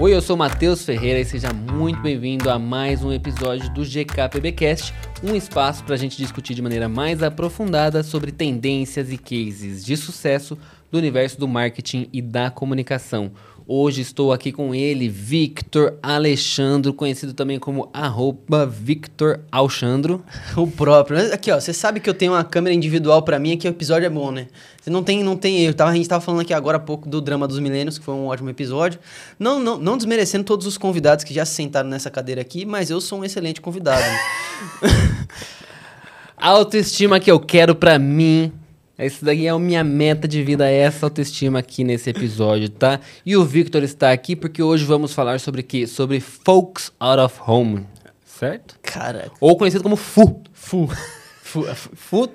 Oi, eu sou Matheus Ferreira e seja muito bem-vindo a mais um episódio do GKPBcast, um espaço para a gente discutir de maneira mais aprofundada sobre tendências e cases de sucesso do universo do marketing e da comunicação. Hoje estou aqui com ele, Victor Alexandro, conhecido também como arroba Victor Alexandro. O próprio. Aqui, ó, você sabe que eu tenho uma câmera individual para mim, aqui o episódio é bom, né? Você não tem, não tem erro. Tava, a gente tava falando aqui agora há pouco do drama dos milênios, que foi um ótimo episódio. Não, não, não desmerecendo todos os convidados que já se sentaram nessa cadeira aqui, mas eu sou um excelente convidado. Né? Autoestima que eu quero para mim essa daí é a minha meta de vida, é essa autoestima aqui nesse episódio, tá? E o Victor está aqui porque hoje vamos falar sobre o quê? Sobre Folks Out of Home, certo? Cara. Ou conhecido como FU. Fu. FU.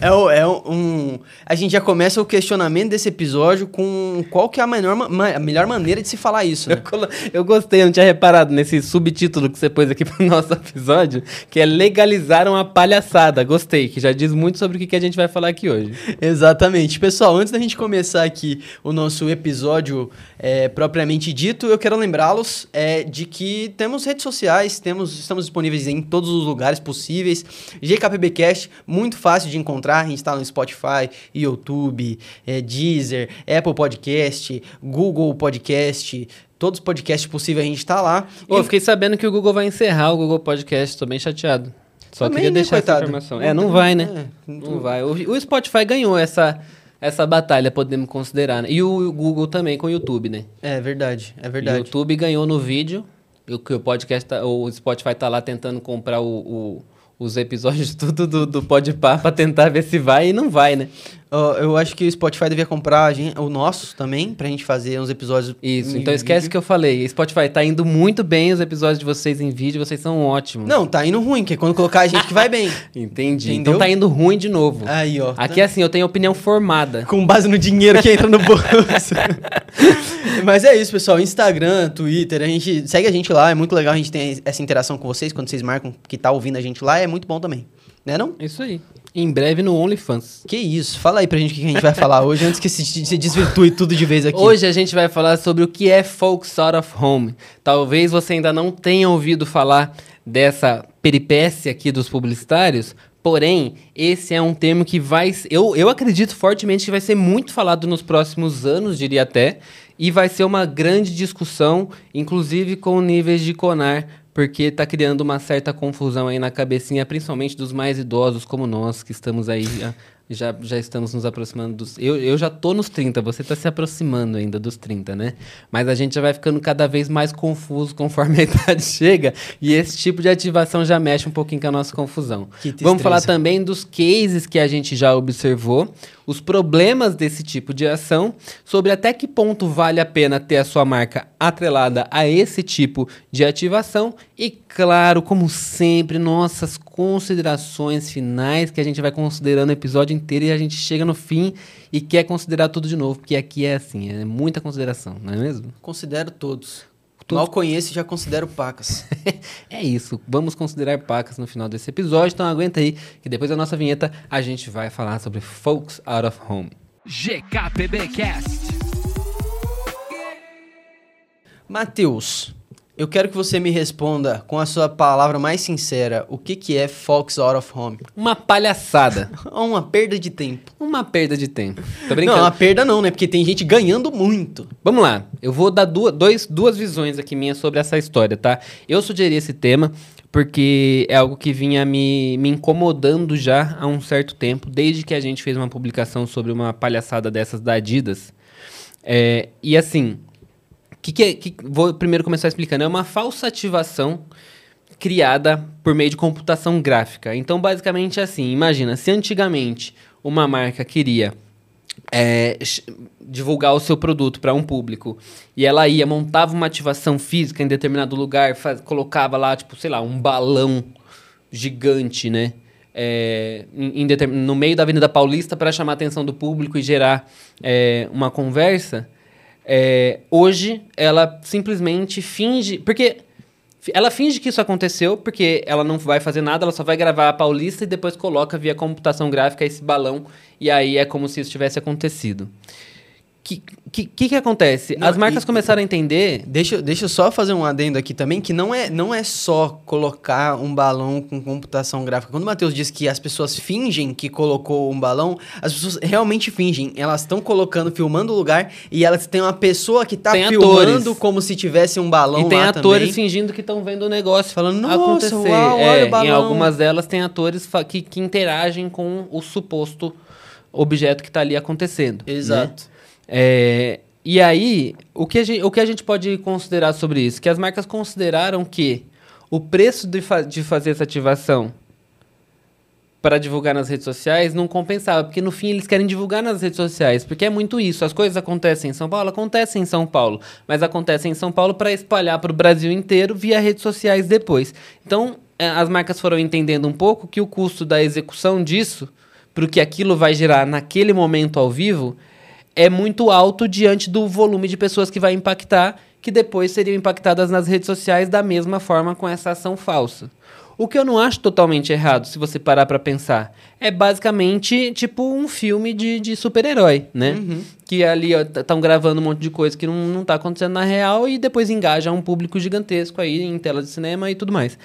É, é um. A gente já começa o questionamento desse episódio com qual que é a, menor, a melhor maneira de se falar isso. Né? Eu, eu gostei, eu não tinha reparado nesse subtítulo que você pôs aqui pro nosso episódio, que é legalizaram a palhaçada. Gostei, que já diz muito sobre o que, que a gente vai falar aqui hoje. Exatamente. Pessoal, antes da gente começar aqui o nosso episódio é, propriamente dito, eu quero lembrá-los é, de que temos redes sociais, temos, estamos disponíveis em todos os lugares possíveis possíveis. GKPBcast, muito fácil de encontrar, a gente está no Spotify, YouTube, é, Deezer, Apple Podcast, Google Podcast, todos os podcasts possíveis a gente está lá. Ô, e... Eu fiquei sabendo que o Google vai encerrar o Google Podcast, tô bem chateado. Só Também, queria né, deixar coitado. essa informação. É, não vai, né? É, não vai. O, o Spotify ganhou essa essa batalha, podemos considerar. Né? E o Google também com o YouTube, né? É verdade, é verdade. o YouTube ganhou no vídeo, o que o podcast, tá, o Spotify tá lá tentando comprar o, o, os episódios tudo do, do Podpah pra tentar ver se vai e não vai, né? Uh, eu acho que o Spotify devia comprar gente, o nosso também, pra gente fazer uns episódios. Isso, então esquece vídeo. que eu falei. Spotify tá indo muito bem os episódios de vocês em vídeo, vocês são ótimos. Não, tá indo ruim, que é quando colocar a gente que vai bem. Entendi. Entendeu? Então tá indo ruim de novo. Aí, ó. Aqui tá... assim, eu tenho opinião formada. Com base no dinheiro que entra no bolso. Mas é isso, pessoal. Instagram, Twitter, a gente segue a gente lá, é muito legal a gente ter essa interação com vocês quando vocês marcam que tá ouvindo a gente lá, é muito bom também. Né não? Isso aí em breve no OnlyFans. Que isso? Fala aí pra gente o que a gente vai falar hoje, antes que se, se desvirtue tudo de vez aqui. Hoje a gente vai falar sobre o que é Folks Out of Home. Talvez você ainda não tenha ouvido falar dessa peripécia aqui dos publicitários, Porém, esse é um termo que vai. Eu, eu acredito fortemente que vai ser muito falado nos próximos anos, diria até, e vai ser uma grande discussão, inclusive com níveis de CONAR, porque está criando uma certa confusão aí na cabecinha, principalmente dos mais idosos como nós, que estamos aí já, já estamos nos aproximando dos. Eu, eu já tô nos 30, você está se aproximando ainda dos 30, né? Mas a gente já vai ficando cada vez mais confuso conforme a idade chega. E esse tipo de ativação já mexe um pouquinho com a nossa confusão. Vamos falar também dos cases que a gente já observou, os problemas desse tipo de ação, sobre até que ponto vale a pena ter a sua marca atrelada a esse tipo de ativação e, claro, como sempre, nossas considerações finais que a gente vai considerando o episódio inteiro e a gente chega no fim e quer considerar tudo de novo, porque aqui é assim, é muita consideração, não é mesmo? Considero todos. Tudo. Mal conheço e já considero pacas. é isso. Vamos considerar pacas no final desse episódio. Então aguenta aí que depois da nossa vinheta a gente vai falar sobre Folks Out of Home. GKPBcast. Matheus, eu quero que você me responda com a sua palavra mais sincera. O que, que é Fox Out of Home? Uma palhaçada. uma perda de tempo. Uma perda de tempo. Tô brincando. Não, uma perda não, né? Porque tem gente ganhando muito. Vamos lá. Eu vou dar duas, dois, duas visões aqui minhas sobre essa história, tá? Eu sugeri esse tema porque é algo que vinha me, me incomodando já há um certo tempo, desde que a gente fez uma publicação sobre uma palhaçada dessas da Adidas. É, e assim, que, que, é, que vou primeiro começar explicando. É uma falsa ativação criada por meio de computação gráfica. Então, basicamente, é assim: imagina, se antigamente uma marca queria é, divulgar o seu produto para um público e ela ia, montava uma ativação física em determinado lugar, faz, colocava lá, tipo, sei lá, um balão gigante, né? É, em, em no meio da Avenida Paulista para chamar a atenção do público e gerar é, uma conversa. É, hoje, ela simplesmente finge. Porque ela finge que isso aconteceu, porque ela não vai fazer nada, ela só vai gravar a Paulista e depois coloca via computação gráfica esse balão, e aí é como se isso tivesse acontecido. Que, que, que, acontece? Não, As marcas e- começaram a entender. Deixa, deixa eu só fazer um adendo aqui também, que não é, não é só colocar um balão com computação gráfica. Quando o Matheus diz que as pessoas fingem que colocou um balão, as pessoas realmente fingem. Elas estão colocando, filmando o lugar, e elas têm uma pessoa que tá Tem filmando atores. como se tivesse um balão e tem atores também. fingindo que estão vendo o negócio Falando, "Nossa, acontecer. uau, É, Em balão." algumas delas tem atores que, que interagem com o suposto objeto que está ali acontecendo. né? É, e aí, o que, a gente, o que a gente pode considerar sobre isso? Que as marcas consideraram que o preço de, fa- de fazer essa ativação para divulgar nas redes sociais não compensava, porque no fim eles querem divulgar nas redes sociais, porque é muito isso. As coisas acontecem em São Paulo, acontecem em São Paulo, mas acontecem em São Paulo para espalhar para o Brasil inteiro via redes sociais depois. Então, eh, as marcas foram entendendo um pouco que o custo da execução disso, para o que aquilo vai gerar naquele momento ao vivo, é muito alto diante do volume de pessoas que vai impactar, que depois seriam impactadas nas redes sociais da mesma forma com essa ação falsa. O que eu não acho totalmente errado, se você parar pra pensar, é basicamente tipo um filme de, de super-herói, né? Que ali estão gravando um monte de coisa que não, não tá acontecendo na real e depois engaja um público gigantesco aí em tela de cinema e tudo mais.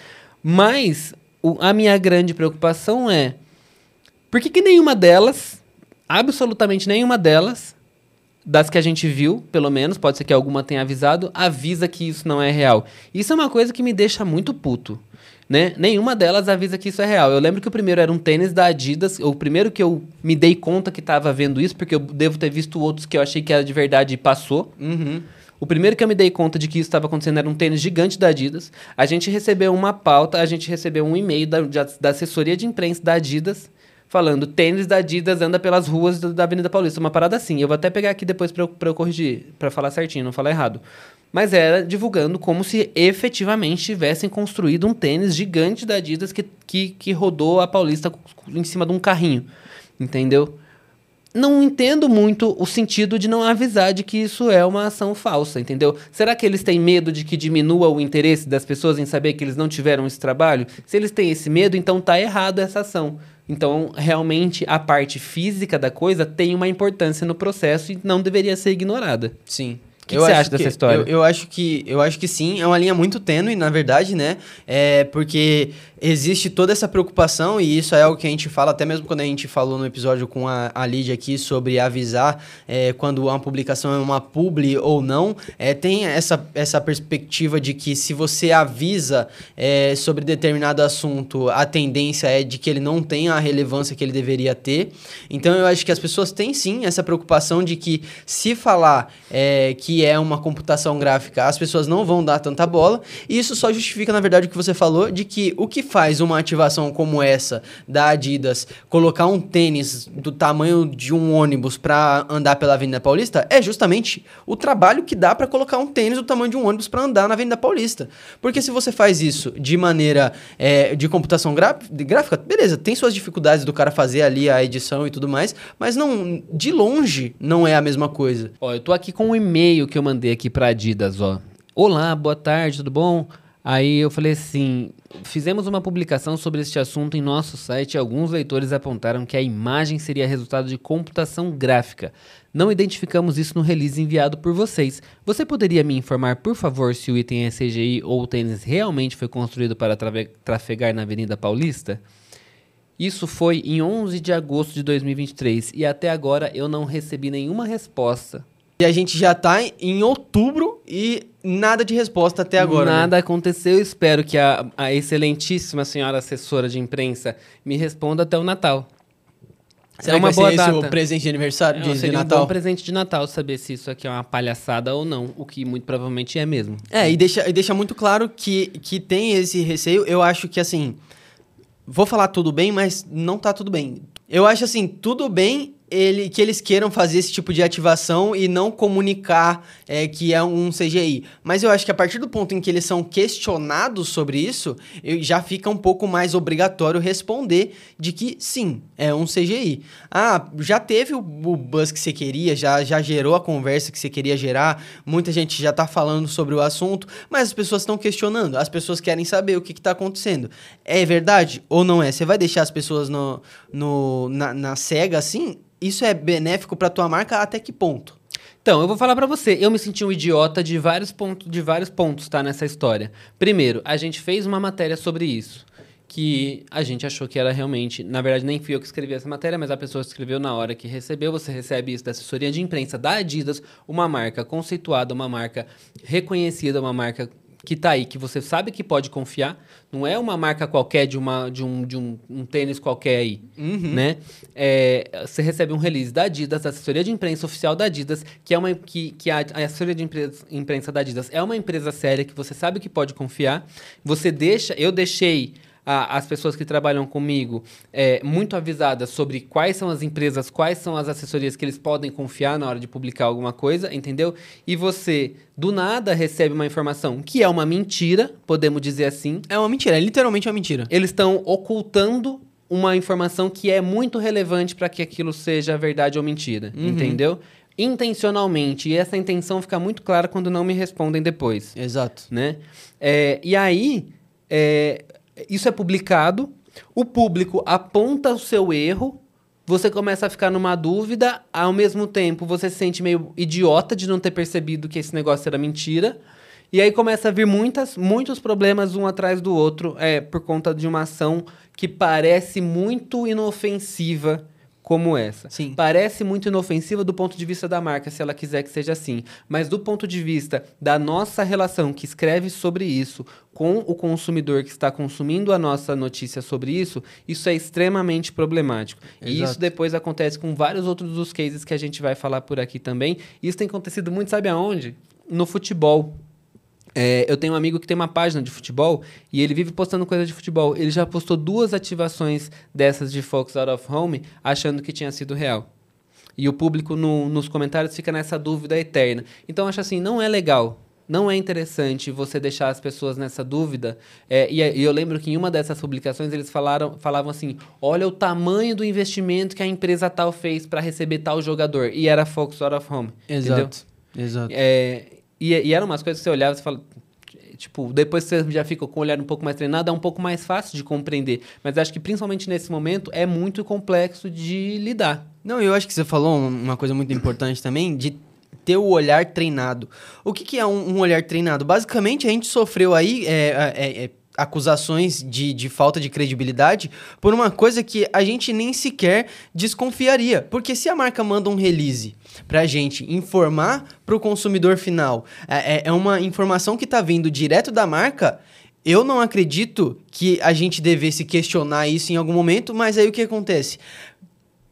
Mas o- a minha grande preocupação é por que, que nenhuma delas, absolutamente nenhuma delas, das que a gente viu, pelo menos, pode ser que alguma tenha avisado, avisa que isso não é real. Isso é uma coisa que me deixa muito puto. Né? Nenhuma delas avisa que isso é real. Eu lembro que o primeiro era um tênis da Adidas. O primeiro que eu me dei conta que estava vendo isso, porque eu devo ter visto outros que eu achei que era de verdade e passou. Uhum. O primeiro que eu me dei conta de que isso estava acontecendo era um tênis gigante da Adidas. A gente recebeu uma pauta, a gente recebeu um e-mail da, da assessoria de imprensa da Adidas falando tênis da Adidas anda pelas ruas da Avenida Paulista. Uma parada assim. Eu vou até pegar aqui depois para eu, pra eu corrigir, para falar certinho, não falar errado. Mas era divulgando como se efetivamente tivessem construído um tênis gigante da Adidas que, que, que rodou a Paulista em cima de um carrinho. Entendeu? não entendo muito o sentido de não avisar de que isso é uma ação falsa, entendeu? Será que eles têm medo de que diminua o interesse das pessoas em saber que eles não tiveram esse trabalho? Se eles têm esse medo, então tá errado essa ação. Então, realmente, a parte física da coisa tem uma importância no processo e não deveria ser ignorada. Sim. Que você acho acha dessa história? Eu, eu acho que, eu acho que sim, é uma linha muito tênue, na verdade, né? É porque existe toda essa preocupação, e isso é algo que a gente fala, até mesmo quando a gente falou no episódio com a, a Lídia aqui sobre avisar é, quando uma publicação é uma publi ou não. É, tem essa, essa perspectiva de que se você avisa é, sobre determinado assunto, a tendência é de que ele não tenha a relevância que ele deveria ter. Então eu acho que as pessoas têm sim essa preocupação de que se falar é, é uma computação gráfica, as pessoas não vão dar tanta bola. E isso só justifica, na verdade, o que você falou, de que o que faz uma ativação como essa da Adidas colocar um tênis do tamanho de um ônibus para andar pela Avenida Paulista é justamente o trabalho que dá para colocar um tênis do tamanho de um ônibus para andar na Avenida Paulista. Porque se você faz isso de maneira é, de computação gráfica, beleza, tem suas dificuldades do cara fazer ali a edição e tudo mais, mas não de longe não é a mesma coisa. Ó, eu tô aqui com um e-mail que eu mandei aqui pra Adidas, ó. Olá, boa tarde, tudo bom? Aí eu falei assim: fizemos uma publicação sobre este assunto em nosso site e alguns leitores apontaram que a imagem seria resultado de computação gráfica. Não identificamos isso no release enviado por vocês. Você poderia me informar, por favor, se o item é CGI ou o tênis realmente foi construído para trafegar na Avenida Paulista? Isso foi em 11 de agosto de 2023 e até agora eu não recebi nenhuma resposta. E a gente já tá em outubro e nada de resposta até agora. né? Nada aconteceu. Eu espero que a, a excelentíssima senhora assessora de imprensa me responda até o Natal. Será é uma que vai boa ser data. esse o presente de aniversário É, de, de seria um Natal? bom presente de Natal saber se isso aqui é uma palhaçada ou não, o que muito provavelmente é mesmo. É, e deixa, e deixa muito claro que, que tem esse receio. Eu acho que, assim, vou falar tudo bem, mas não tá tudo bem. Eu acho, assim, tudo bem ele, que eles queiram fazer esse tipo de ativação e não comunicar é, que é um CGI. Mas eu acho que a partir do ponto em que eles são questionados sobre isso, já fica um pouco mais obrigatório responder de que sim, é um CGI. Ah, já teve o, o buzz que você queria, já, já gerou a conversa que você queria gerar, muita gente já tá falando sobre o assunto, mas as pessoas estão questionando, as pessoas querem saber o que, que tá acontecendo. É verdade ou não é? Você vai deixar as pessoas no, no, na, na cega assim? Isso é benéfico para tua marca até que ponto? Então, eu vou falar pra você, eu me senti um idiota de vários pontos, de vários pontos, tá, nessa história. Primeiro, a gente fez uma matéria sobre isso, que a gente achou que era realmente, na verdade nem fui eu que escrevi essa matéria, mas a pessoa escreveu na hora que recebeu, você recebe isso da assessoria de imprensa da Adidas, uma marca conceituada, uma marca reconhecida, uma marca que tá aí, que você sabe que pode confiar, não é uma marca qualquer de, uma, de, um, de um, um tênis qualquer aí, né? É, você recebe um release da Adidas, da assessoria de imprensa oficial da Adidas, que é uma que, que a, a assessoria de imprensa, imprensa da Adidas é uma empresa séria que você sabe que pode confiar. Você deixa, eu deixei a- as pessoas que trabalham comigo é, muito avisadas sobre quais são as empresas, quais são as assessorias que eles podem confiar na hora de publicar alguma coisa, entendeu? E você, do nada, recebe uma informação que é uma mentira, podemos dizer assim. É uma mentira, é literalmente uma mentira. Eles estão ocultando uma informação que é muito relevante para que aquilo seja verdade ou mentira, entendeu? Intencionalmente. E essa intenção fica muito clara quando não me respondem depois Exato. né? É, e aí, é, isso é publicado, o público aponta o seu erro, você começa a ficar numa dúvida, ao mesmo tempo você se sente meio idiota de não ter percebido que esse negócio era mentira. E aí começa a vir muitas, muitos problemas um atrás do outro, é, por conta de uma ação que parece muito inofensiva como essa. Sim. Parece muito inofensiva do ponto de vista da marca, se ela quiser que seja assim. Mas do ponto de vista da nossa relação que escreve sobre isso com o consumidor que está consumindo a nossa notícia sobre isso, isso é extremamente problemático. E Exato. isso depois acontece com vários outros dos cases que a gente vai falar por aqui também. Isso tem acontecido muito, sabe aonde? No futebol. É, eu tenho um amigo que tem uma página de futebol e ele vive postando coisa de futebol. Ele já postou duas ativações dessas de Fox Out of Home achando que tinha sido real. E o público no- nos comentários fica nessa dúvida eterna. Então eu acho assim, não é legal. Não é interessante você deixar as pessoas nessa dúvida. É, e, e eu lembro que em uma dessas publicações eles falaram, falavam assim: olha o tamanho do investimento que a empresa tal fez para receber tal jogador. E era Fox Out of Home. Entendeu? Exato. Exato. É, e, e eram umas coisas que você olhava e você fala. Tipo, depois que você já fica com o olhar um pouco mais treinado, é um pouco mais fácil de compreender. Mas acho que principalmente nesse momento é muito complexo de lidar. Não, eu acho que você falou um- uma coisa muito importante também, de ter o olhar treinado. O que, que é um, um olhar treinado? Basicamente, a gente sofreu aí é, é, é, acusações de, de falta de credibilidade por uma coisa que a gente nem sequer desconfiaria. Porque se a marca manda um release pra gente informar pro consumidor final, é, é- é uma informação que tá vindo direto da marca... Eu não acredito que a gente devesse questionar isso em algum momento, mas aí o que acontece?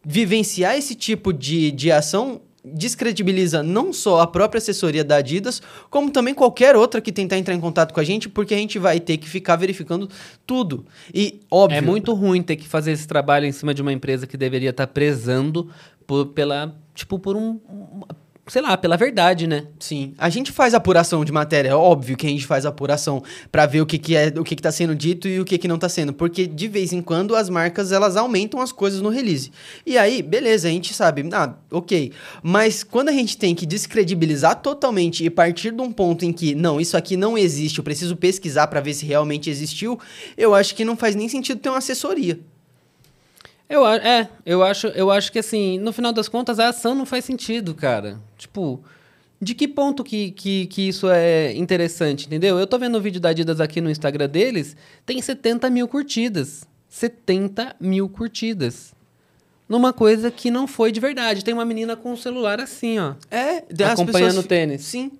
vivenciar esse tipo de, de ação descredibiliza não só a própria assessoria da Adidas, como também qualquer outra que tentar entrar em contato com a gente, porque a gente vai ter que ficar verificando tudo. E, óbvio... É muito ruim ter que fazer esse trabalho em cima de uma empresa que deveria estar prezando por, pela, tipo, por um, um- sei lá, pela verdade, né? Sim, a gente faz apuração de matéria, é óbvio que a gente faz apuração pra ver o que, que é, o que, que tá sendo dito e o que, que não tá sendo, porque de vez em quando as marcas elas aumentam as coisas no release. E aí, beleza, a gente sabe, ah, ok. Mas quando a gente tem que descredibilizar totalmente e partir de um ponto em que, não, isso aqui não existe, eu preciso pesquisar pra ver se realmente existiu, eu acho que não faz nem sentido ter uma assessoria. Eu, é, eu acho, eu acho que assim, no final das contas, a ação não faz sentido, cara. Tipo, de que ponto que, que, que isso é interessante, entendeu? Eu tô vendo o vídeo da Adidas aqui no Instagram deles, tem 70 mil curtidas. 70 mil curtidas. Numa coisa que não foi de verdade. Tem uma menina com um celular assim, ó. É, Acompanhando pessoas o tênis. Sim.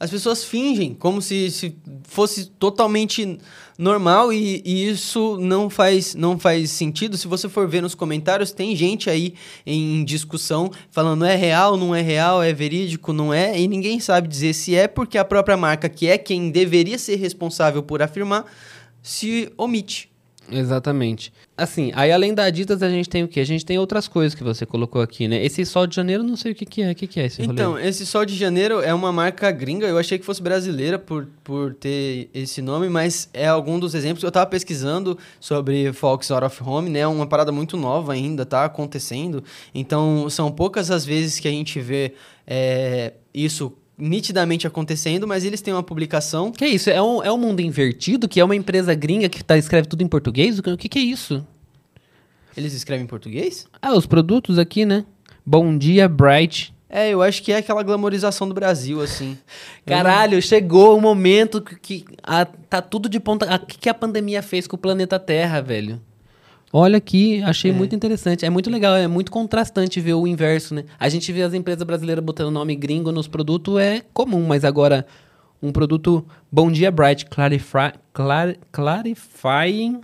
As pessoas fingem como se, se fosse totalmente normal e, e isso não faz, não faz sentido. Se você for ver nos comentários, tem gente aí em discussão falando é real, não é real, é verídico, não é, e ninguém sabe dizer se é porque a própria marca, que é quem deveria ser responsável por afirmar, se omite. Exatamente. Assim, aí além da Adidas, a gente tem o quê? A gente tem outras coisas que você colocou aqui, né? Esse sol de janeiro, não sei o que, que é. O que, que é esse rolê? Então, esse Sol de Janeiro é uma marca gringa. Eu achei que fosse brasileira por, por ter esse nome, mas é algum dos exemplos. Eu tava pesquisando sobre Fox Out of Home, né? Uma parada muito nova ainda, tá acontecendo. Então, são poucas as vezes que a gente vê é, isso nitidamente acontecendo, mas eles têm uma publicação. Que é isso? É um, é um mundo invertido, que é uma empresa gringa que tá, escreve tudo em português? O que, que, é isso? Eles escrevem em português? Ah, os produtos aqui, né? Bom dia, Bright. É, eu acho que é aquela glamorização do Brasil, assim. Caralho, chegou o momento que, que a- tá tudo de ponta. O que, que a pandemia fez com o planeta Terra, velho? Olha aqui, achei muito interessante. É muito legal, é muito contrastante ver o inverso, né? A gente vê as empresas brasileiras botando nome gringo nos produtos, é comum, mas agora um produto Bom Dia Bright Clarify, clar, Clarifying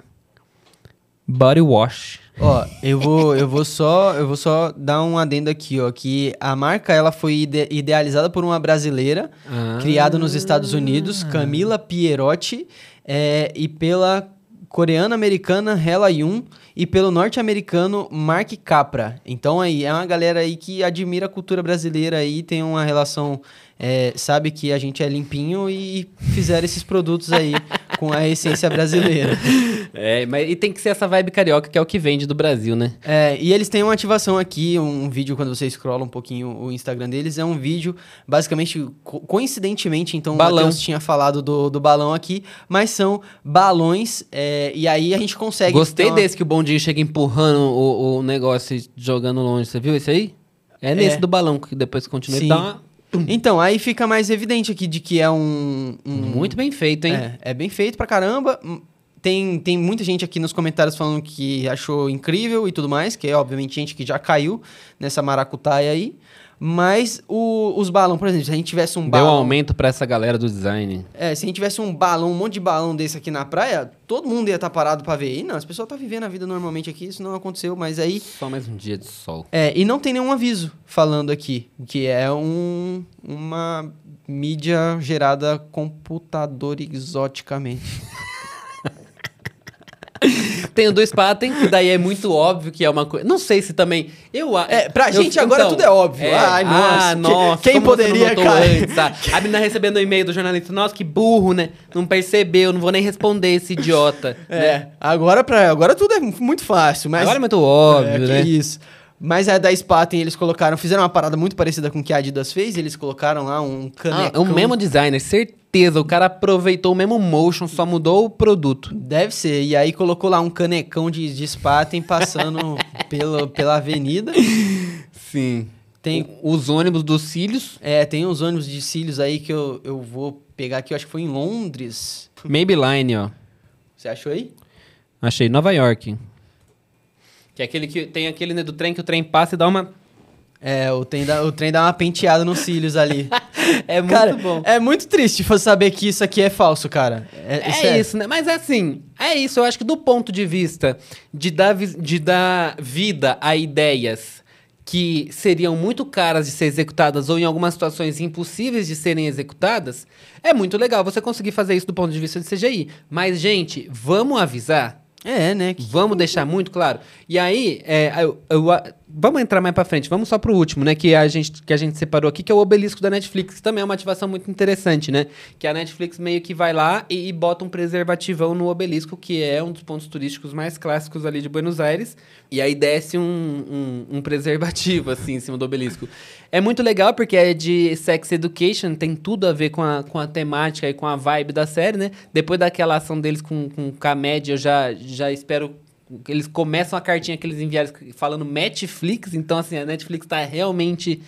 Body Wash. Ó, eu vou, eu vou só, eu vou só dar um adendo aqui, ó, que a marca ela foi ide- idealizada por uma brasileira, Ah. criada nos Estados Unidos, Camila Pierotti, é, e pela coreana-americana Hela Yun e pelo norte-americano Mark Capra. Então aí é uma galera aí que admira a cultura brasileira aí, tem uma relação, é, sabe que a gente é limpinho e fizeram esses produtos aí com a essência brasileira. É, mas e tem que ser essa vibe carioca que é o que vende do Brasil, né? É, e eles têm uma ativação aqui, um vídeo, quando você scrolla um pouquinho o Instagram deles, é um vídeo, basicamente, co- coincidentemente, então o Balão. Matheus tinha falado do, do balão aqui, mas são balões, é, e aí a gente consegue... Gostei uma- desse que o bondinho chega empurrando o, o negócio e jogando longe. Você viu esse aí? É nesse É. do balão que depois continua Sim. dá uma... Então, aí fica mais evidente aqui de que é um... um- Muito bem feito, hein? É, é bem feito pra caramba. Tem, tem muita gente aqui nos comentários falando que achou incrível e tudo mais, que é obviamente gente que já caiu nessa maracutaia aí. Mas o- os balões, por exemplo, se a gente tivesse um Deu balão. aumento pra essa galera do design. É, se a gente tivesse um balão, um monte de balão desse aqui na praia, todo mundo ia estar parado pra ver. E não, as pessoas estão vivendo a vida normalmente aqui, isso não aconteceu, mas aí. Só mais um dia de sol. É, e não tem nenhum aviso falando aqui, que é um, uma mídia gerada computador exoticamente. Tem o do Spaten, que daí é muito óbvio que é uma coisa. Não sei se também. Eu É, pra eu- gente agora tudo é óbvio. Ai, nossa, Ah, que- nossa. quem poderia, cara? antes, tá? A menina recebendo o e-mail do jornalista. Nossa, que burro, né? Não percebeu, não vou nem responder esse idiota. É, né? agora, pra, agora tudo é muito fácil, mas... Agora é muito óbvio, É, né? isso. Mas a da Spaten, eles colocaram, fizeram uma parada muito parecida com o que a Adidas fez, eles colocaram lá um Ah, canecão. o mesmo designer, certeza. O cara aproveitou o mesmo motion, só mudou o produto. Deve ser. E aí colocou lá um canecão de, de Spaten passando pelo, pela avenida. Sim. Tem, Os ônibus dos cílios, é, tem uns ônibus de cílios aí que eu, eu vou pegar aqui, eu acho que foi em Londres. Maybelline, ó. Você achou aí? Achei Nova York. Que é aquele que tem aquele né, do trem que o trem passa e dá uma. É, o trem dá, o trem dá uma penteada nos cílios ali. É muito cara, bom. é muito triste você saber que isso aqui é falso, cara. É, É sério. isso, né? Mas assim, é isso. Eu acho que do ponto de vista de dar, de dar vida a ideias que seriam muito caras de ser executadas ou em algumas situações impossíveis de serem executadas, é muito legal você conseguir fazer isso do ponto de vista de CGI. Mas, gente, vamos avisar É, né? Vamos deixar muito claro. E aí, é, eu- eu- vamos entrar mais pra frente. Vamos só pro último, né? Que a gente, que a gente separou aqui, que é o obelisco da Netflix. Que também é uma ativação muito interessante, né? Que a Netflix meio que vai lá e, e bota um preservativão no obelisco, que é um dos pontos turísticos mais clássicos ali de Buenos Aires. E aí desce um, um, um preservativo, assim, em cima do obelisco. É muito legal porque é de sex education, tem tudo a ver com a, com a temática e com a vibe da série, né? Depois daquela ação deles com, com K-Média, eu já, já espero eles começam a cartinha que eles enviaram falando Netflix, então assim, a Netflix tá realmente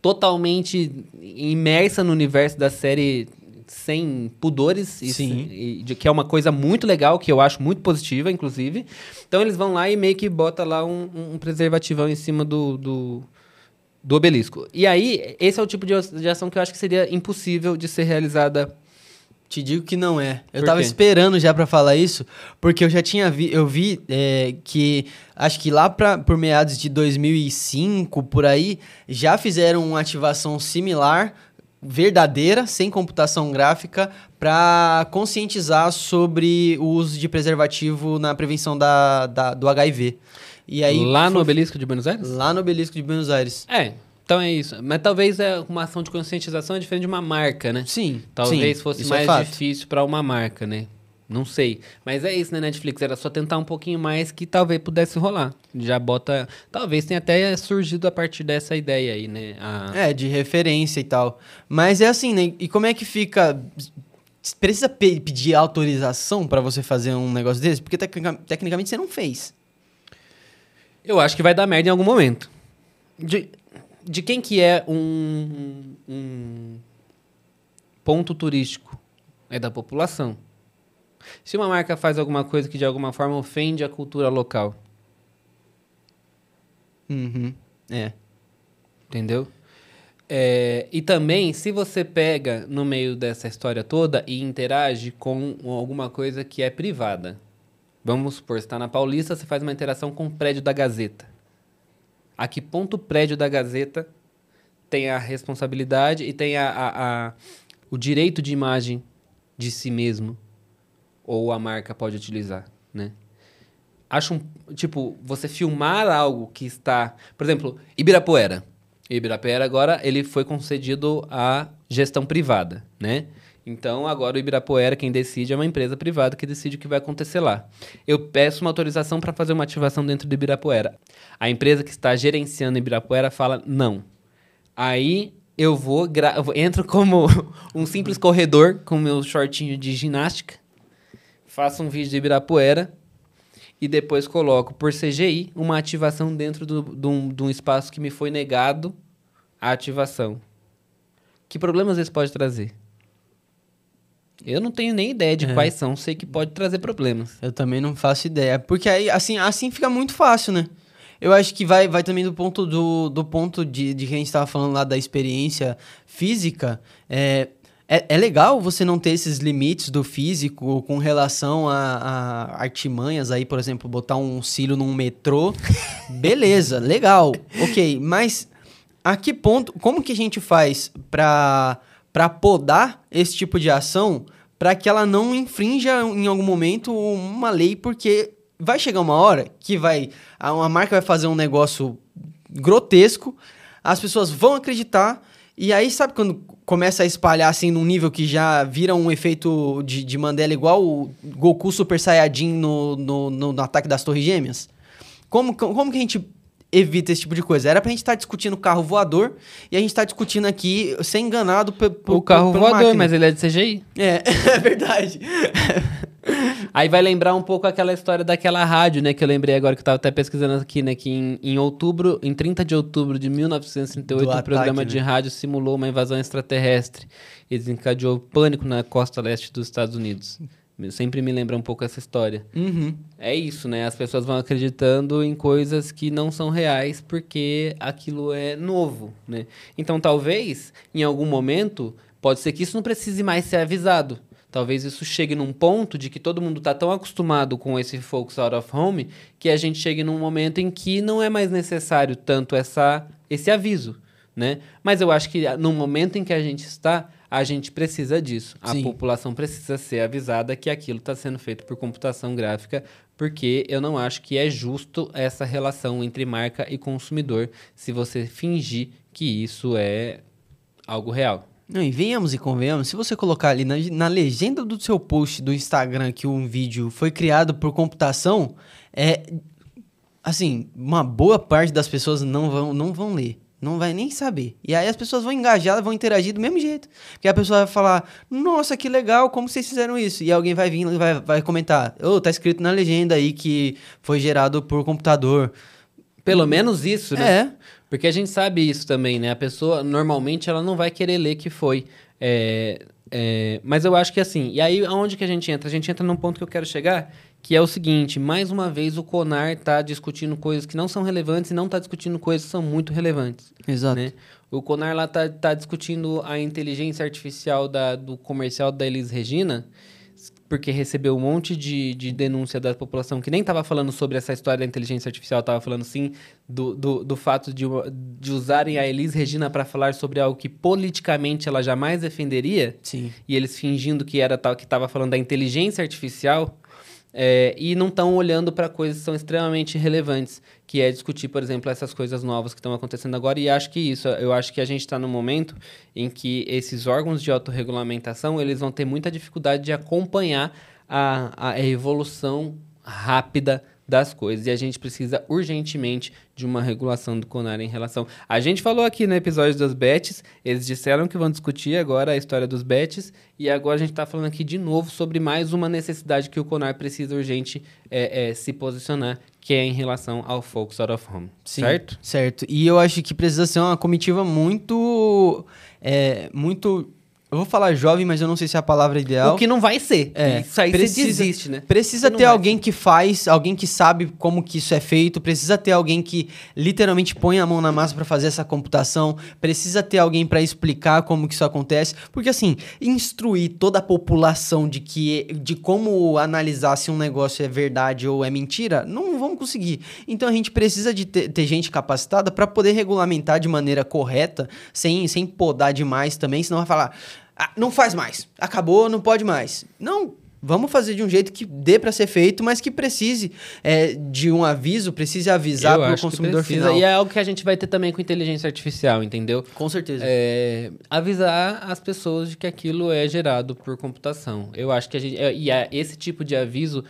totalmente imersa no universo da série sem pudores, Sim. e de- que é uma coisa muito legal, que eu acho muito positiva, inclusive. Então eles vão lá e meio que bota lá um, um preservativão em cima do, do, do obelisco. E aí, esse é o tipo de, de ação que eu acho que seria impossível de ser realizada. Te digo que não é. Eu Por tava quê? esperando já pra falar isso, porque eu já tinha vi, eu vi é, que acho que lá pra, por meados de 2005 por aí já fizeram uma ativação similar, verdadeira, sem computação gráfica, pra conscientizar sobre o uso de preservativo na prevenção da, da- do HIV. E aí lá no foi- obelisco de Buenos Aires? lá no obelisco de Buenos Aires. É, então é isso. Mas talvez é uma ação de conscientização é diferente de uma marca, né? Sim, Talvez sim, fosse é mais fato. difícil pra uma marca, né? Não sei. Mas é isso, né, Netflix? Era só tentar um pouquinho mais que talvez pudesse rolar. Já bota. Talvez tenha até surgido a partir dessa ideia aí, né? A- É, de referência e tal. Mas é assim, né? E como é que fica. Precisa pe- pedir autorização pra você fazer um negócio desse? Porque tecnica- tecnicamente você não fez. Eu acho que vai dar merda em algum momento. De- de quem que é um, um ponto turístico? É da população. Se uma marca faz alguma coisa que de alguma forma ofende a cultura local. Uhum. É. Entendeu? É, e também, se você pega no meio dessa história toda e interage com alguma coisa que é privada. Vamos supor, você está na Paulista, você faz uma interação com o prédio da Gazeta. A que ponto o prédio da Gazeta tem a responsabilidade e tem a, a, a o direito de imagem de si mesmo ou a marca pode utilizar, né? Acho um, tipo, você filmar algo que está, por exemplo, Ibirapuera. Ibirapuera agora ele foi concedido à gestão privada, né? Então agora o Ibirapuera quem decide é uma empresa privada que decide o que vai acontecer lá. Eu peço uma autorização para fazer uma ativação dentro do Ibirapuera. A empresa que está gerenciando Ibirapuera fala não. Aí eu vou entro como um simples corredor com meu shortinho de ginástica, faço um vídeo de Ibirapuera e depois coloco por CGI uma ativação dentro do, um, de um espaço que me foi negado a ativação. Que problemas isso pode trazer? Eu não tenho nem ideia de é. quais são, sei que pode trazer problemas. Eu também não faço ideia. Porque aí, assim, assim fica muito fácil, né? Eu acho que vai, vai também do ponto do, do ponto de, de que a gente estava falando lá da experiência física. É, é, é, legal você não ter esses limites do físico com relação a, a, artimanhas aí, por exemplo, botar um cílio num metrô. Beleza, legal, ok. Mas a que ponto, como que a gente faz para para podar esse tipo de ação para que ela não infrinja em algum momento uma lei, porque vai chegar uma hora que vai uma marca vai fazer um negócio grotesco, as pessoas vão acreditar e aí sabe quando começa a espalhar assim num nível que já vira um efeito de, de Mandela igual o Goku Super Saiyajin no, no, no, no ataque das Torres Gêmeas? Como, como que a gente evita esse tipo de coisa. Era pra gente estar tá discutindo carro voador e a gente tá discutindo aqui ser enganado por, por O carro voador, máquina. mas ele é de CGI. É, é verdade. Aí vai lembrar um pouco aquela história daquela rádio, né? Que eu lembrei agora que eu tava até pesquisando aqui, né? Que em, em outubro, em 30 de outubro de 1938, o um programa de né? rádio simulou uma invasão extraterrestre e desencadeou pânico na costa leste dos Estados Unidos. Sempre me lembra um pouco essa história. Uhum. É isso, né? As pessoas vão acreditando em coisas que não são reais porque aquilo é novo, né? Então, talvez, em algum momento, pode ser que isso não precise mais ser avisado. Talvez isso chegue num ponto de que todo mundo está tão acostumado com esse folks out of home que a gente chegue num momento em que não é mais necessário tanto essa, esse aviso, né? Mas eu acho que no momento em que a gente está, a gente precisa disso. A Sim. população precisa ser avisada que aquilo está sendo feito por computação gráfica, porque eu não acho que é justo essa relação entre marca e consumidor se você fingir que isso é algo real. Não, e venhamos e convenhamos, se você colocar ali na, na legenda do seu post do Instagram que um vídeo foi criado por computação, é assim, uma boa parte das pessoas não vão, não vão ler. Não vai nem saber. E aí as pessoas vão engajar, vão interagir do mesmo jeito. Porque a pessoa vai falar, nossa, que legal, como vocês fizeram isso? E alguém vai vir e vai, vai comentar, ô, oh, tá escrito na legenda aí que foi gerado por computador. Pelo menos isso, né? É. Porque a gente sabe isso também, né? A pessoa, normalmente, ela não vai querer ler que foi. É, é, mas eu acho que assim, e aí aonde que a gente entra? A gente entra num ponto que eu quero chegar, que é o seguinte, mais uma vez o CONAR está discutindo coisas que não são relevantes e não está discutindo coisas que são muito relevantes. Exato. Né? O CONAR lá está tá discutindo a inteligência artificial da, do comercial da Elis Regina, porque recebeu um monte de, de denúncia da população que nem estava falando sobre essa história da inteligência artificial, estava falando sim do, do, do fato de, de usarem a Elis Regina para falar sobre algo que politicamente ela jamais defenderia. Sim. E eles fingindo que era tal que estava falando da inteligência artificial é, e não estão olhando para coisas que são extremamente relevantes, que é discutir, por exemplo, essas coisas novas que estão acontecendo agora. E acho que isso, eu acho que a gente está no momento em que esses órgãos de autorregulamentação eles vão ter muita dificuldade de acompanhar a, a evolução rápida das coisas. E a gente precisa urgentemente de uma regulação do CONAR em relação. A gente falou aqui no episódio das bets, eles disseram que vão discutir agora a história dos bets, e agora a gente está falando aqui de novo sobre mais uma necessidade que o CONAR precisa urgente é, é, se posicionar, que é em relação ao Folks Out of Home. Sim, certo? Certo. E eu acho que precisa ser uma comitiva muito. É, muito eu vou falar jovem, mas eu não sei se é a palavra ideal. O que não vai ser. É, Isso aí precisa- desiste, né? Precisa ter alguém que faz, alguém que sabe como que isso é feito, precisa ter alguém que literalmente põe a mão na massa para fazer essa computação, precisa ter alguém para explicar como que isso acontece, porque assim, instruir toda a população de que de como analisar se um negócio é verdade ou é mentira, não vamos conseguir. Então a gente precisa de ter, ter gente capacitada para poder regulamentar de maneira correta, sem sem podar demais também, senão vai falar "Ah, não faz mais. Acabou, não pode mais. Não, vamos fazer de um jeito que dê para ser feito, mas que precise é, de um aviso, precise avisar para o consumidor final. E é algo que a gente vai ter também com inteligência artificial, entendeu? Com certeza. É, avisar as pessoas de que aquilo é gerado por computação. Eu acho que a gente. é, E é esse tipo de aviso,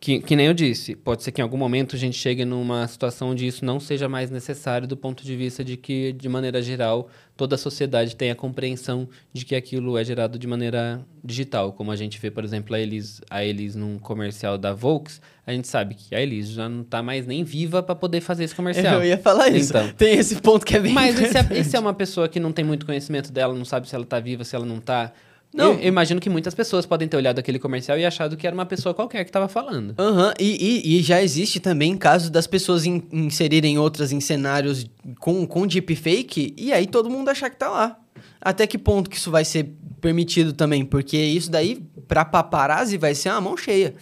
que, que nem eu disse, pode ser que em algum momento a gente chegue numa situação onde isso não seja mais necessário do ponto de vista de que, de maneira geral, toda a sociedade tenha compreensão de que aquilo é gerado de maneira digital. Como a gente vê, por exemplo, a Elis, a Elis num comercial da Volks, a gente sabe que a Elis já não está mais nem viva para poder fazer esse comercial. Eu ia falar isso. Então. Tem esse ponto que é bem. Mas e se, é, e se é uma pessoa que não tem muito conhecimento dela, não sabe se ela tá viva, se ela não tá. Não. Eu, eu imagino que muitas pessoas podem ter olhado aquele comercial e achado que era uma pessoa qualquer que tava falando. Aham, e, e, e já existe também caso das pessoas in- inserirem outras em cenários com, com deepfake e aí todo mundo achar que tá lá. Até que ponto que isso vai ser permitido também? Porque isso daí, pra paparazzi, vai ser uma mão cheia.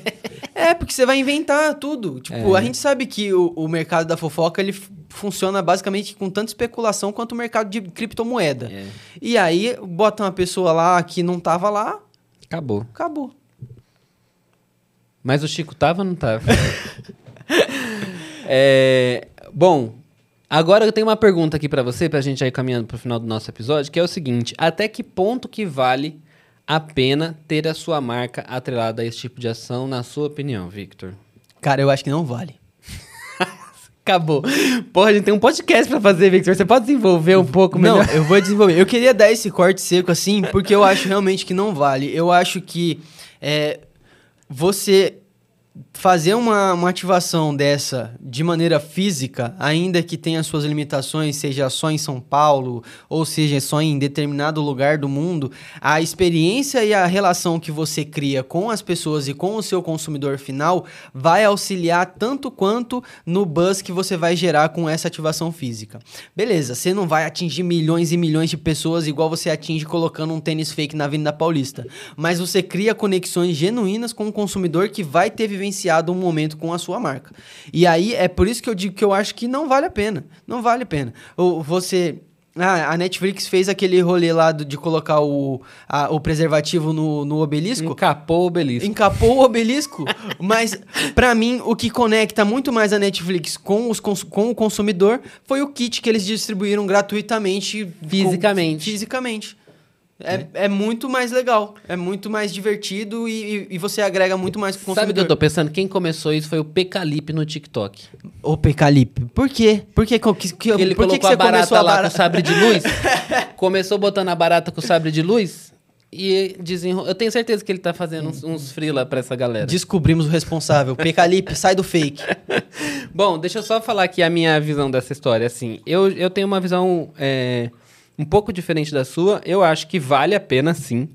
é, porque você vai inventar tudo. Tipo, É. a gente sabe que o, o mercado da fofoca, ele funciona basicamente com tanta especulação quanto o mercado de criptomoeda. É. E aí, bota uma pessoa lá que não tava lá, Acabou. acabou. Mas o Chico tava ou não tava? É, bom, agora eu tenho uma pergunta aqui pra você, pra gente ir caminhando pro final do nosso episódio, que é o seguinte: até que ponto que vale a pena ter a sua marca atrelada a esse tipo de ação, na sua opinião, Victor? Cara, eu acho que não vale. Acabou. Porra, a gente tem um podcast pra fazer, Victor. Você pode desenvolver um pouco Não, melhor? eu vou desenvolver. Eu queria dar esse corte seco assim, porque eu acho realmente que não vale. Eu acho que é, você fazer uma, uma ativação dessa de maneira física, ainda que tenha suas limitações, seja só em São Paulo, ou seja só em determinado lugar do mundo, a experiência e a relação que você cria com as pessoas e com o seu consumidor final vai auxiliar tanto quanto no buzz que você vai gerar com essa ativação física. Beleza, você não vai atingir milhões e milhões de pessoas igual você atinge colocando um tênis fake na Avenida Paulista, mas você cria conexões genuínas com o consumidor que vai ter vivenciado um momento com a sua marca. E aí é por isso que eu digo que eu acho que não vale a pena. Não vale a pena. Ou você ah, a Netflix fez aquele rolê lá de colocar o, a- o preservativo no, no obelisco. Encapou o obelisco. Encapou o obelisco. Mas, pra mim, o que conecta muito mais a Netflix com, os com o consumidor foi o kit que eles distribuíram gratuitamente. com- Fisicamente. É, é muito mais legal. É muito mais divertido e, e- e você agrega muito mais pro Sabe o que consumidor. eu tô pensando? Quem começou isso foi o Pecalip no TikTok. Ô, Pecalip, por quê? Por que, que, que, Que ele por colocou que você a barata a lá com o sabre de luz. começou botando a barata com o sabre de luz. E desenrolou. Eu tenho certeza que ele tá fazendo uns, uns freela pra essa galera. Descobrimos o responsável. Pecalip, sai do fake. Bom, deixa eu só falar aqui a minha visão dessa história. Assim, eu, eu tenho uma visão é, um pouco diferente da sua. Eu acho que vale a pena, sim.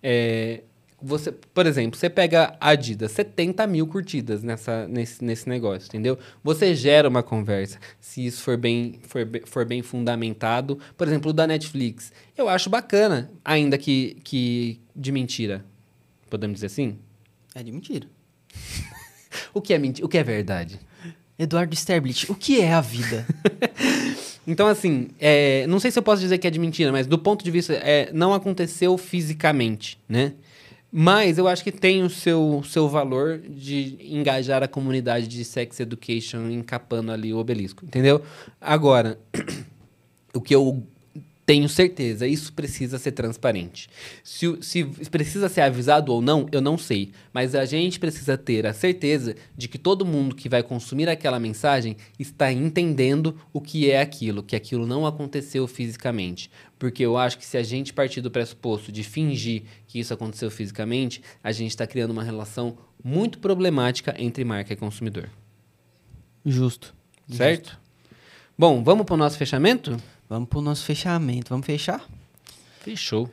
É, você, por exemplo, você pega a Adidas, 70 mil curtidas nessa, nesse, nesse negócio, entendeu? Você gera uma conversa. Se isso for bem, for, for bem fundamentado. Por exemplo, o da Netflix. Eu acho bacana, ainda que, que de mentira. Podemos dizer assim? É de mentira. O que é mentira? O que é verdade? Eduardo Sterblit, o que é a vida? Então, assim, é, não sei se eu posso dizer que é de mentira, mas do ponto de vista, é, não aconteceu fisicamente, né? Mas eu acho que tem o seu, seu valor de engajar a comunidade de sex education encapando ali o obelisco, entendeu? Agora, o que eu Tenho certeza, isso precisa ser transparente. Se, se precisa ser avisado ou não, eu não sei. Mas a gente precisa ter a certeza de que todo mundo que vai consumir aquela mensagem está entendendo o que é aquilo, que aquilo não aconteceu fisicamente. Porque eu acho que se a gente partir do pressuposto de fingir que isso aconteceu fisicamente, a gente está criando uma relação muito problemática entre marca e consumidor. Justo. Certo? Justo. Bom, vamos para o nosso fechamento? Vamos pro nosso fechamento. Vamos fechar? Fechou.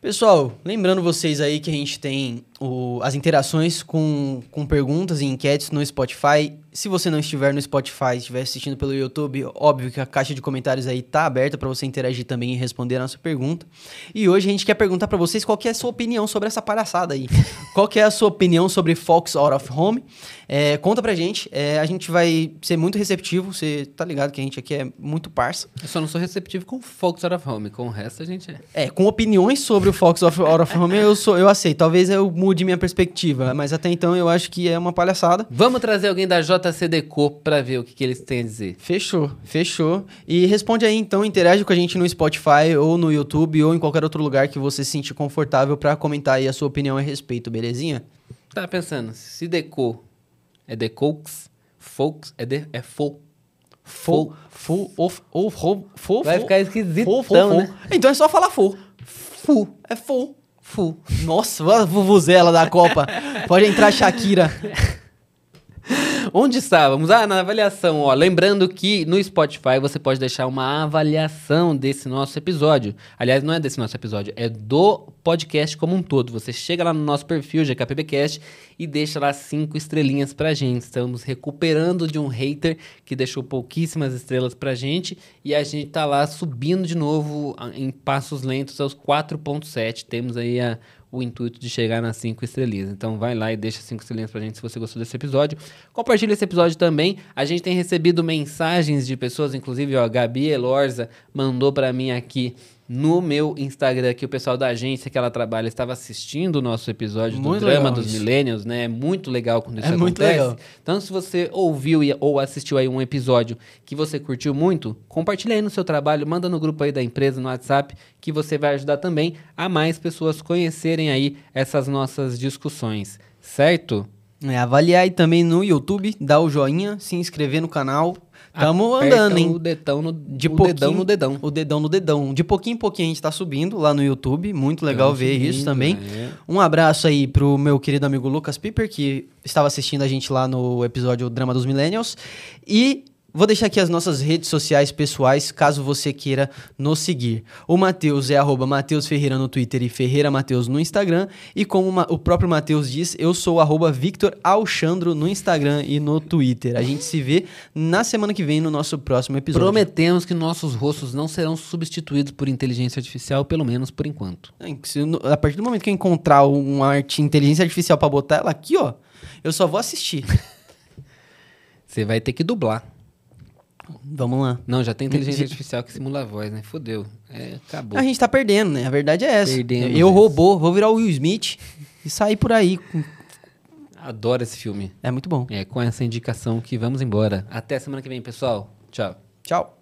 Pessoal, lembrando vocês aí que a gente tem o, as interações com, com perguntas e enquetes no Spotify. Se você não estiver no Spotify, estiver assistindo pelo YouTube, óbvio que a caixa de comentários aí tá aberta para você interagir também e responder a nossa pergunta. E hoje a gente quer perguntar para vocês qual é a sua opinião sobre essa palhaçada aí. qual é a sua opinião sobre Fox Out of Home? É, conta pra gente, é, a gente vai ser muito receptivo, você tá ligado que a gente aqui é muito parça. Eu só não sou receptivo com Fox Out of Home, com o resto a gente é. É, com opiniões sobre o Fox Out of Home eu, sou, eu aceito. Talvez eu mude minha perspectiva, mas até então eu acho que é uma palhaçada. Vamos trazer alguém da JCDecô para ver o que, que, eles têm a dizer. Fechou, fechou. E responde aí então, interage com a gente no Spotify ou no YouTube ou em qualquer outro lugar que você se sentir confortável para comentar aí a sua opinião a respeito, belezinha? Tá pensando, se Decô é Decaux, Folks é, de, é Fo. Fo, fo, of, of, fo, Vai ficar esquisitão, né? Então é só falar fo. Fu. É fo. Fu. Nossa, vuvuzela da Copa. Pode entrar Shakira. Onde estávamos? Ah, na avaliação, ó. Lembrando que no Spotify você pode deixar uma avaliação desse nosso episódio. Aliás, não é desse nosso episódio, é do podcast como um todo. Você chega lá no nosso perfil, GKPBcast, e deixa lá cinco estrelinhas pra gente. Estamos recuperando de um hater que deixou pouquíssimas estrelas pra gente e a gente tá lá subindo de novo em passos lentos aos 4.7. Temos aí a o intuito de chegar nas cinco estrelinhas. Então vai lá e deixa cinco estrelinhas pra gente se você gostou desse episódio. Compartilha esse episódio também. A gente tem recebido mensagens de pessoas, inclusive ó, a Gabi Elorza mandou para mim aqui no meu Instagram que o pessoal da agência que ela trabalha estava assistindo o nosso episódio muito do Drama dos Millennials, né? É muito legal quando isso é acontece. Muito legal. Então, se você ouviu ou assistiu aí um episódio que você curtiu muito, compartilha aí no seu trabalho, manda no grupo aí da empresa, no WhatsApp, que você vai ajudar também a mais pessoas conhecerem aí essas nossas discussões, certo? É, avaliar aí também no YouTube, dar o joinha, se inscrever no canal, Tamo andando, hein? O dedão no, de o dedão no dedão. O dedão no dedão. De pouquinho em pouquinho a gente tá subindo lá no YouTube. Muito legal ver subindo, isso também. É. Um abraço aí pro meu querido amigo Lucas Piper, que estava assistindo a gente lá no episódio Drama dos Millennials. E Vou deixar aqui as nossas redes sociais pessoais, caso você queira nos seguir. O Matheus é arroba Matheus Ferreira no Twitter e Ferreira Matheus no Instagram. E como o próprio Matheus diz, eu sou arroba Victor Alchandro no Instagram e no Twitter. A gente se vê na semana que vem no nosso próximo episódio. Prometemos que nossos rostos não serão substituídos por inteligência artificial, pelo menos por enquanto. A partir do momento que eu encontrar uma arte inteligência artificial para botar ela aqui, ó, eu só vou assistir. Você vai ter que dublar. Vamos lá. Não, já tem inteligência artificial que simula a voz, né? Fudeu. É, acabou. A gente tá perdendo, né? A verdade é essa. Perdendo. Eu robô, vou virar o Will Smith e sair por aí. Adoro esse filme. É muito bom. É, com essa indicação que vamos embora. Até semana que vem, pessoal. Tchau. Tchau.